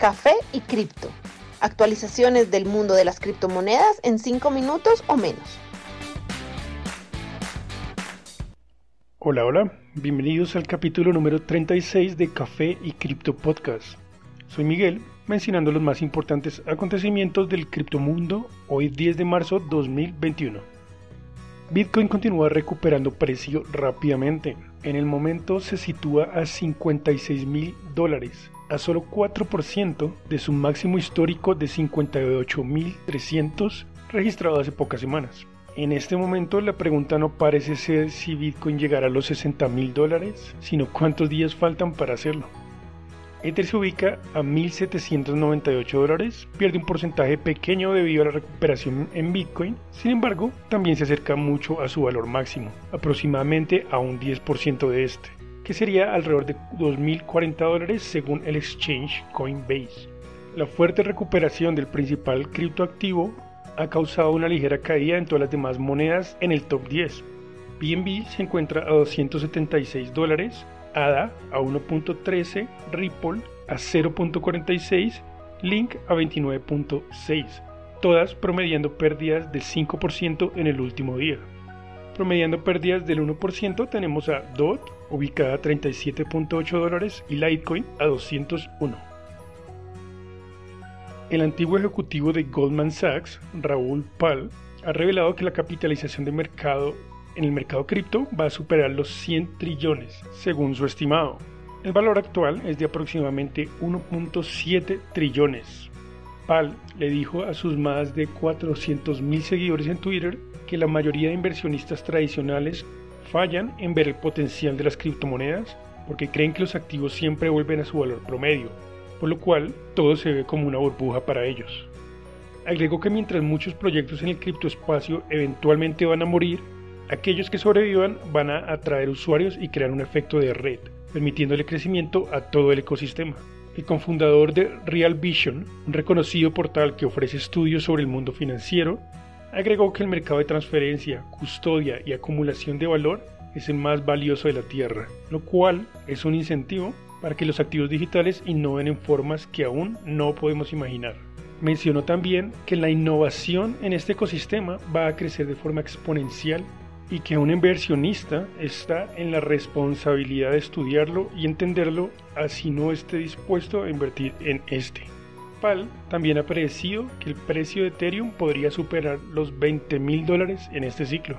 Café y Cripto. Actualizaciones del mundo de las criptomonedas en 5 minutos o menos. Hola, hola, bienvenidos al capítulo número 36 de Café y Cripto Podcast. Soy Miguel, mencionando los más importantes acontecimientos del criptomundo hoy 10 de marzo 2021. Bitcoin continúa recuperando precio rápidamente. En el momento se sitúa a 56 mil dólares, a solo 4% de su máximo histórico de 58.300 registrado hace pocas semanas. En este momento la pregunta no parece ser si Bitcoin llegará a los 60 mil dólares, sino cuántos días faltan para hacerlo. Ether se ubica a 1.798 dólares, pierde un porcentaje pequeño debido a la recuperación en Bitcoin, sin embargo también se acerca mucho a su valor máximo, aproximadamente a un 10% de este, que sería alrededor de 2.040 dólares según el exchange Coinbase. La fuerte recuperación del principal criptoactivo ha causado una ligera caída en todas las demás monedas en el top 10. BNB se encuentra a 276 dólares, ADA a 1.13, Ripple a 0.46, Link a 29.6, todas promediando pérdidas del 5% en el último día. Promediando pérdidas del 1% tenemos a DOT, ubicada a 37.8 dólares, y Litecoin a 201. El antiguo ejecutivo de Goldman Sachs, Raúl Pal, ha revelado que la capitalización de mercado en el mercado cripto va a superar los 100 trillones, según su estimado. El valor actual es de aproximadamente 1.7 trillones. Pal le dijo a sus más de 400.000 seguidores en Twitter que la mayoría de inversionistas tradicionales fallan en ver el potencial de las criptomonedas porque creen que los activos siempre vuelven a su valor promedio, por lo cual todo se ve como una burbuja para ellos. Agregó que mientras muchos proyectos en el criptoespacio eventualmente van a morir, Aquellos que sobrevivan van a atraer usuarios y crear un efecto de red, permitiéndole crecimiento a todo el ecosistema. El cofundador de Real Vision, un reconocido portal que ofrece estudios sobre el mundo financiero, agregó que el mercado de transferencia, custodia y acumulación de valor es el más valioso de la Tierra, lo cual es un incentivo para que los activos digitales innoven en formas que aún no podemos imaginar. Mencionó también que la innovación en este ecosistema va a crecer de forma exponencial y que un inversionista está en la responsabilidad de estudiarlo y entenderlo así no esté dispuesto a invertir en este. También ha predecido que el precio de Ethereum podría superar los 20 mil dólares en este ciclo.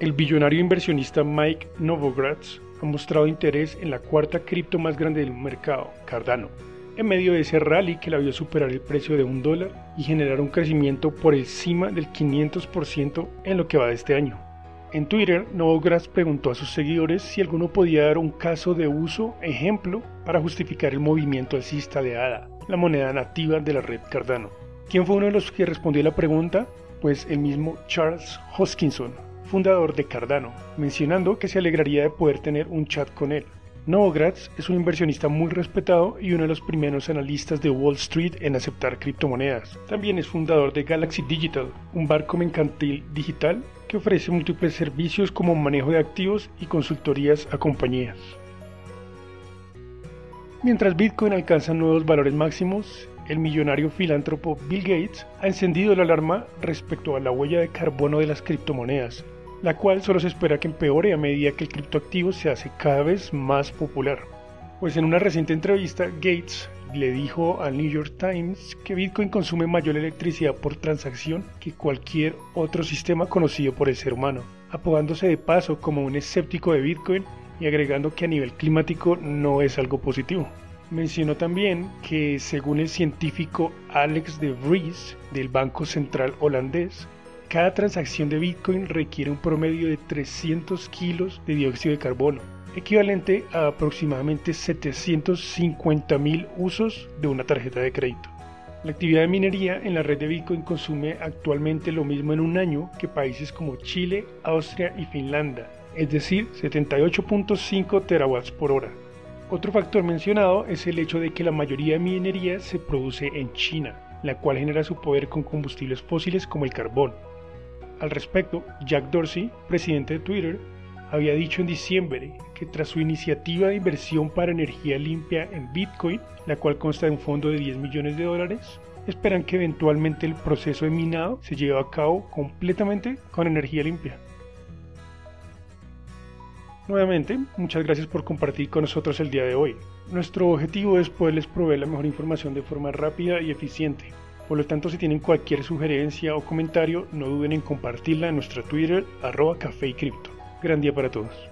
El billonario inversionista Mike Novogratz ha mostrado interés en la cuarta cripto más grande del mercado, Cardano, en medio de ese rally que la vio superar el precio de un dólar y generar un crecimiento por encima del 500% en lo que va de este año. En Twitter, Novogratz preguntó a sus seguidores si alguno podía dar un caso de uso ejemplo para justificar el movimiento alcista de ADA, la moneda nativa de la red Cardano. ¿Quién fue uno de los que respondió la pregunta? Pues el mismo Charles Hoskinson, fundador de Cardano, mencionando que se alegraría de poder tener un chat con él. Novogratz es un inversionista muy respetado y uno de los primeros analistas de Wall Street en aceptar criptomonedas. También es fundador de Galaxy Digital, un barco mercantil digital que ofrece múltiples servicios como manejo de activos y consultorías a compañías. Mientras Bitcoin alcanza nuevos valores máximos, el millonario filántropo Bill Gates ha encendido la alarma respecto a la huella de carbono de las criptomonedas la cual solo se espera que empeore a medida que el criptoactivo se hace cada vez más popular. Pues en una reciente entrevista, Gates le dijo al New York Times que Bitcoin consume mayor electricidad por transacción que cualquier otro sistema conocido por el ser humano, apodándose de paso como un escéptico de Bitcoin y agregando que a nivel climático no es algo positivo. Mencionó también que según el científico Alex de Vries del Banco Central holandés, cada transacción de Bitcoin requiere un promedio de 300 kilos de dióxido de carbono, equivalente a aproximadamente 750 mil usos de una tarjeta de crédito. La actividad de minería en la red de Bitcoin consume actualmente lo mismo en un año que países como Chile, Austria y Finlandia, es decir, 78.5 terawatts por hora. Otro factor mencionado es el hecho de que la mayoría de minería se produce en China, la cual genera su poder con combustibles fósiles como el carbón. Al respecto, Jack Dorsey, presidente de Twitter, había dicho en diciembre que tras su iniciativa de inversión para energía limpia en Bitcoin, la cual consta de un fondo de 10 millones de dólares, esperan que eventualmente el proceso de minado se lleve a cabo completamente con energía limpia. Nuevamente, muchas gracias por compartir con nosotros el día de hoy. Nuestro objetivo es poderles proveer la mejor información de forma rápida y eficiente. Por lo tanto, si tienen cualquier sugerencia o comentario, no duden en compartirla en nuestra Twitter, arroba café y cripto. Gran día para todos.